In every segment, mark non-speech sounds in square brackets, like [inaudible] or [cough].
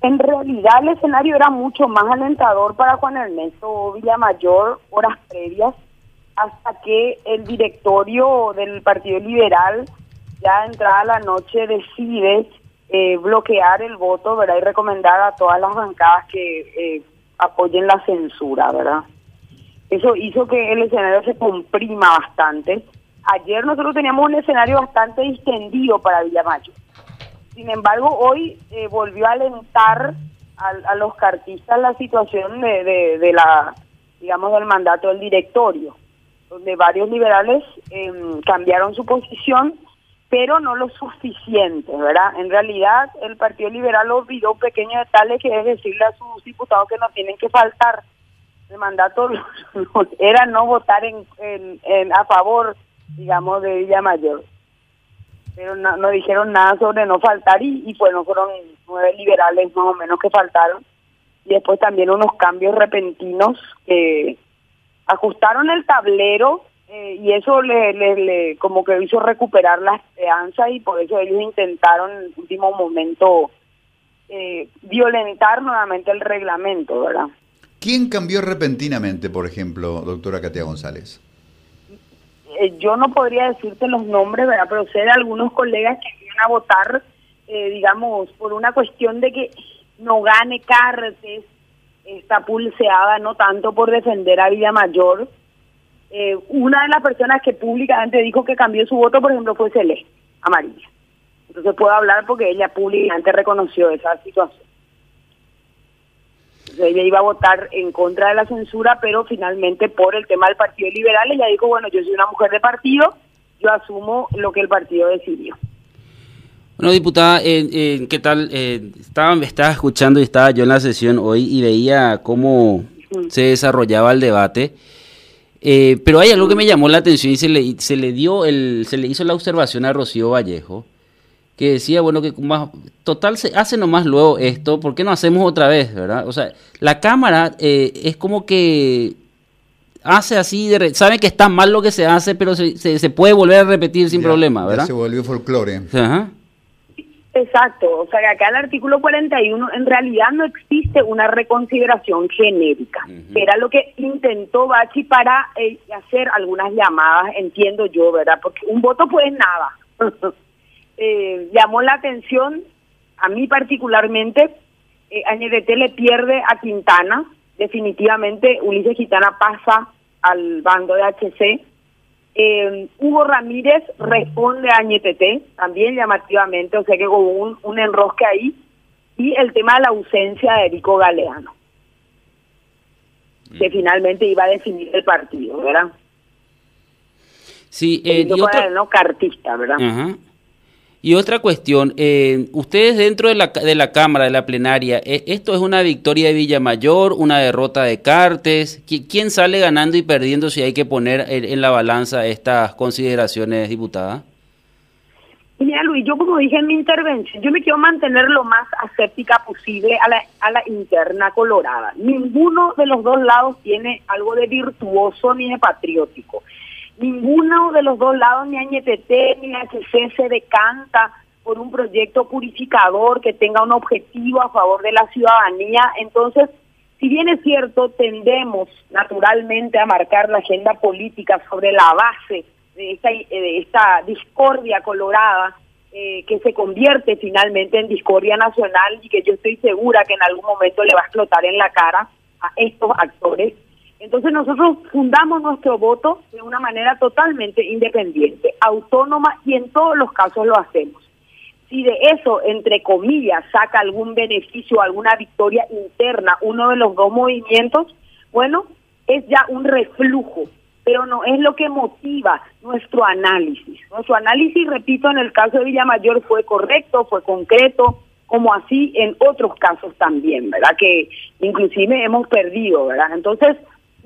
En realidad el escenario era mucho más alentador para Juan Ernesto Villamayor horas previas hasta que el directorio del Partido Liberal ya entrada la noche decide eh, bloquear el voto, ¿verdad? Y recomendar a todas las bancadas que eh, apoyen la censura, ¿verdad? Eso hizo que el escenario se comprima bastante. Ayer nosotros teníamos un escenario bastante distendido para Villamayo. Sin embargo, hoy eh, volvió a alentar a, los cartistas la situación de, la, digamos, del mandato del directorio, donde varios liberales em, cambiaron su posición pero no lo suficiente, ¿verdad? En realidad, el Partido Liberal olvidó un pequeño detalle que es decirle a sus diputados que no tienen que faltar. El mandato [laughs] era no votar en, a favor, digamos, de Villa Mayor. Pero no, no dijeron nada sobre no faltar y, bueno, fueron nueve liberales más o menos que faltaron. Y después también unos cambios repentinos que ajustaron el tablero eh, y eso le, le, como que hizo recuperar la esperanza y por eso ellos intentaron en el último momento eh, violentar nuevamente el reglamento, ¿verdad? ¿Quién cambió repentinamente, por ejemplo, doctora Katia González? Eh, yo no podría decirte los nombres, ¿verdad? Pero sé de algunos colegas que iban a votar, digamos, por una cuestión de que no gane Cartes, esta pulseada, no tanto por defender a Villamayor, eh, una de las personas que públicamente dijo que cambió su voto, por ejemplo, fue Celeste, amarilla. Entonces puedo hablar porque ella públicamente reconoció esa situación. Ella iba a votar en contra de la censura, pero finalmente por el tema del Partido Liberal, ella dijo, bueno, yo soy una mujer de partido, yo asumo lo que el partido decidió. Bueno, diputada, eh, ¿qué tal? Eh, estaba, estaba escuchando y estaba yo en la sesión hoy y veía cómo se desarrollaba el debate. Eh, pero hay algo que me llamó la atención y se le, se le dio el, se le hizo la observación a Rocío Vallejo, que decía, bueno, que más, total se hace nomás luego esto, ¿por qué no hacemos otra vez, verdad? O sea, la cámara eh, es como que hace así, de, sabe que está mal lo que se hace, pero se, se, puede volver a repetir sin problema, ¿verdad? se volvió folclore. Ajá. Exacto, o sea que acá el artículo 41 en realidad no existe una reconsideración genérica, era lo que intentó Bachi para eh, hacer algunas llamadas, entiendo yo, ¿verdad? Porque un voto pues nada. [laughs] eh, llamó la atención, a mí particularmente, eh, le pierde a Quintana, definitivamente Ulises Quintana pasa al bando de HC, eh, Hugo Ramírez responde a Ñetete, también llamativamente, o sea que hubo un, un enrosque ahí. Y el tema de la ausencia de Erico Galeano, que mm. finalmente iba a definir el partido, ¿verdad? Sí, eh, y otro... no cartista, ¿verdad? Y otra cuestión, eh, ustedes dentro de la, de la Cámara, de la plenaria, eh, ¿esto es una victoria de Villamayor, una derrota de Cartes? ¿Quién sale ganando y perdiendo si hay que poner en, la balanza estas consideraciones, diputada? Mira, Luis, yo como dije en mi intervención, yo me quiero mantener lo más aséptica posible a la, a la interna colorada. Ninguno de los dos lados tiene algo de virtuoso ni de patriótico ninguno de los dos lados, ni AñTT ni HC, se decanta por un proyecto purificador que tenga un objetivo a favor de la ciudadanía. Entonces, si bien es cierto, tendemos naturalmente a marcar la agenda política sobre la base de esta, discordia colorada, eh, que se convierte finalmente en discordia nacional y que yo estoy segura que en algún momento le va a explotar en la cara a estos actores, entonces nosotros fundamos nuestro voto de una manera totalmente independiente, autónoma y en todos los casos lo hacemos. Si de eso, entre comillas, saca algún beneficio, alguna victoria interna, uno de los dos movimientos, bueno, es ya un reflujo, pero no es lo que motiva nuestro análisis. Nuestro análisis, repito, en el caso de Villamayor fue correcto, fue concreto, como así en otros casos también, ¿verdad? Que inclusive hemos perdido, ¿verdad? Entonces,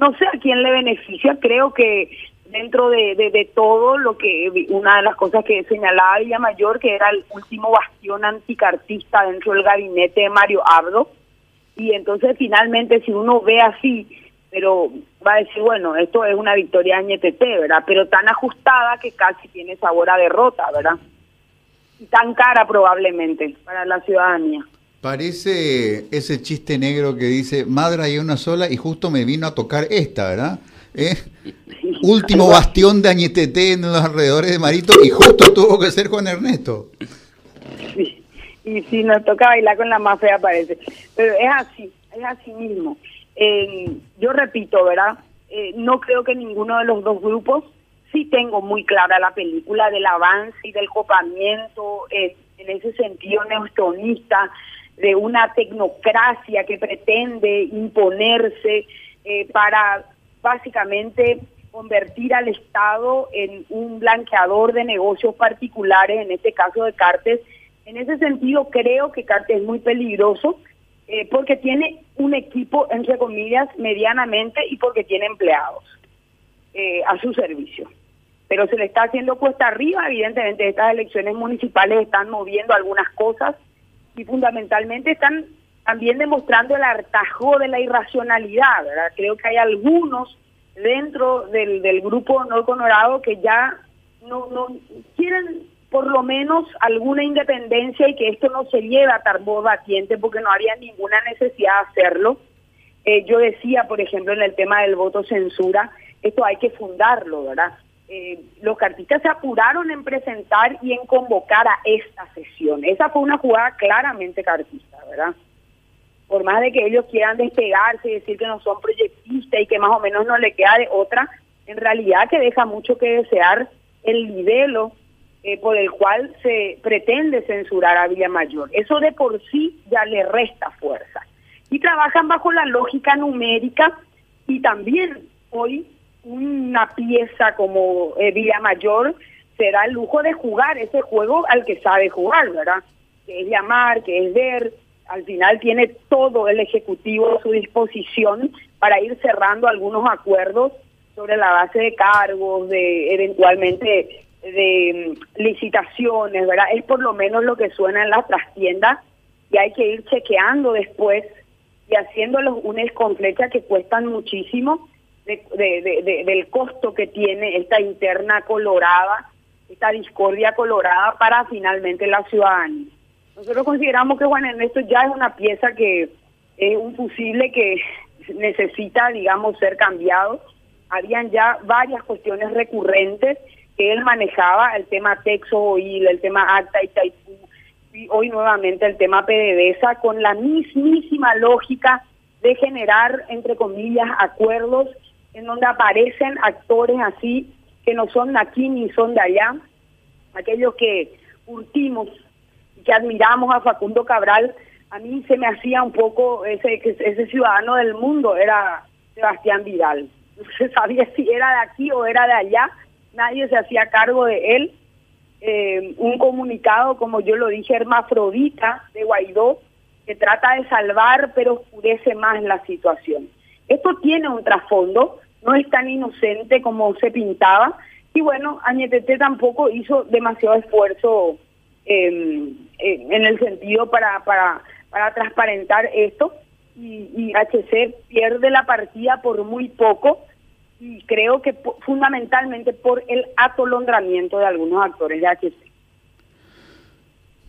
no sé a quién le beneficia, creo que dentro de, todo lo que una de las cosas que señalaba Mayor que era el último bastión anticartista dentro del gabinete de Mario Abdo, y entonces finalmente si uno ve así, pero va a decir, bueno, esto es una victoria NTT, ¿verdad? Pero tan ajustada que casi tiene sabor a derrota, ¿verdad? Y tan cara probablemente para la ciudadanía. Parece ese chiste negro que dice, madre hay una sola y justo me vino a tocar esta, ¿verdad? ¿Eh? Último bastión de Añetete en los alrededores de Marito y justo tuvo que ser Juan Ernesto. Sí, y si nos toca bailar con la más fea parece. Pero es así, es así mismo. Eh, yo repito, ¿verdad? Eh, no creo que ninguno de los dos grupos, sí tengo muy clara la película del avance y del copamiento, en ese sentido neostronista, de una tecnocracia que pretende imponerse eh, para básicamente convertir al Estado en un blanqueador de negocios particulares, en este caso de Cartes. En ese sentido, creo que Cartes es muy peligroso eh, porque tiene un equipo, entre comillas, medianamente y porque tiene empleados eh, a su servicio. Pero se le está haciendo cuesta arriba, evidentemente estas elecciones municipales están moviendo algunas cosas y fundamentalmente están también demostrando el hartajo de la irracionalidad, ¿verdad? Creo que hay algunos dentro del, del grupo no honorado que ya no, no quieren por lo menos alguna independencia y que esto no se lleve a tarbo batiente porque no había ninguna necesidad de hacerlo. Eh, yo decía, por ejemplo, en el tema del voto censura, esto hay que fundarlo, ¿verdad? Eh, los cartistas se apuraron en presentar y en convocar a esta sesión. Esa fue una jugada claramente cartista, ¿verdad? Por más de que ellos quieran despegarse y decir que no son proyectistas y que más o menos no le queda de otra, en realidad que deja mucho que desear el nivelo eh, por el cual se pretende censurar a Villamayor. Eso de por sí ya le resta fuerza. Y trabajan bajo la lógica numérica y también hoy una pieza como eh, Villamayor será el lujo de jugar ese juego al que sabe jugar, ¿verdad? Que es llamar, que es ver, al final tiene todo el Ejecutivo a su disposición para ir cerrando algunos acuerdos sobre la base de cargos, de eventualmente de mm, licitaciones, ¿verdad? Es por lo menos lo que suena en las trastiendas y hay que ir chequeando después y haciéndolos unes con flecha que cuestan muchísimo de, del costo que tiene esta interna colorada, esta discordia colorada para finalmente la ciudadanía. Nosotros consideramos que Juan Ernesto ya es una pieza que es un fusible que [laughs] necesita, digamos, ser cambiado. Habían ya varias cuestiones recurrentes que él manejaba, el tema Texo Oil, el tema Acta y Taipú, y hoy nuevamente el tema PDVSA, con la mismísima lógica de generar, entre comillas, acuerdos en donde aparecen actores así que no son de aquí ni son de allá, aquellos que curtimos y que admiramos a Facundo Cabral, a mí se me hacía un poco ese, ese ciudadano del mundo, era Sebastián Vidal. [laughs] No se sabía si era de aquí o era de allá, nadie se hacía cargo de él. Eh, un comunicado, como yo lo dije, hermafrodita de Guaidó, que trata de salvar pero oscurece más la situación. Esto tiene un trasfondo, no es tan inocente como se pintaba, y bueno, Añetete tampoco hizo demasiado esfuerzo em, en el sentido para, para, para transparentar esto, y, y HC pierde la partida por muy poco, y creo que fundamentalmente por el atolondramiento de algunos actores de HC.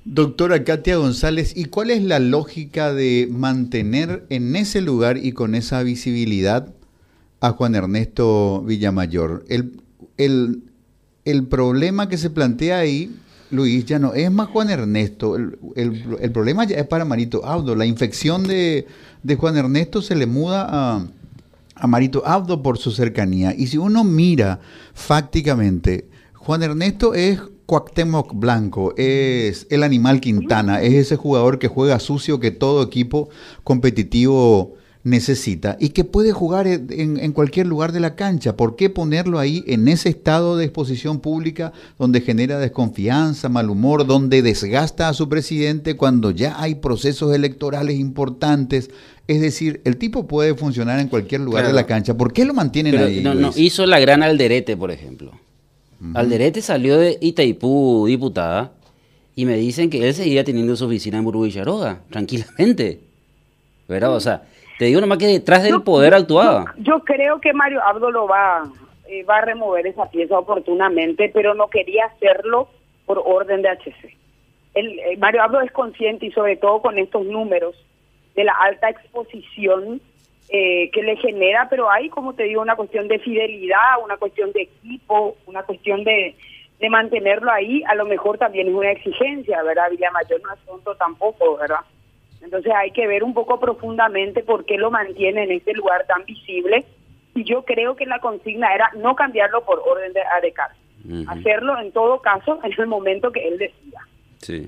Doctora Katia González, ¿y cuál es la lógica de mantener en ese lugar y con esa visibilidad a Juan Ernesto Villamayor? El, el, el problema que se plantea ahí, Luis, ya no es más Juan Ernesto, el, el, problema ya es para Marito Abdo. La infección de, de Juan Ernesto se le muda a, a Marito Abdo por su cercanía. Y si uno mira fácticamente, Juan Ernesto es Cuauhtémoc Blanco, es el animal Quintana, es ese jugador que juega sucio que todo equipo competitivo necesita y que puede jugar en, cualquier lugar de la cancha. ¿Por qué ponerlo ahí en ese estado de exposición pública donde genera desconfianza, mal humor, donde desgasta a su presidente cuando ya hay procesos electorales importantes? Es decir, el tipo puede funcionar en cualquier lugar de la cancha. ¿Por qué lo mantienen ahí? No, no, hizo la gran Alderete, por ejemplo. Alderete salió de Itaipú, diputada, y me dicen que él seguía teniendo su oficina en Burbuicharoga, tranquilamente. ¿Verdad? O sea, te digo nomás que detrás del poder actuaba. Yo, creo que Mario Abdo lo va, eh, va a remover esa pieza oportunamente, pero no quería hacerlo por orden de HC. el, eh, Mario Abdo es consciente y sobre todo con estos números de la alta exposición eh, que le genera, pero hay, como te digo, una cuestión de fidelidad, una cuestión de equipo, una cuestión de, de mantenerlo ahí, a lo mejor también es una exigencia, ¿verdad? Villamayor no es tonto tampoco, ¿verdad? Entonces hay que ver un poco profundamente por qué lo mantiene en este lugar tan visible. Y yo creo que la consigna era no cambiarlo por orden de ADECAR, hacerlo en todo caso en el momento que él decida. Sí.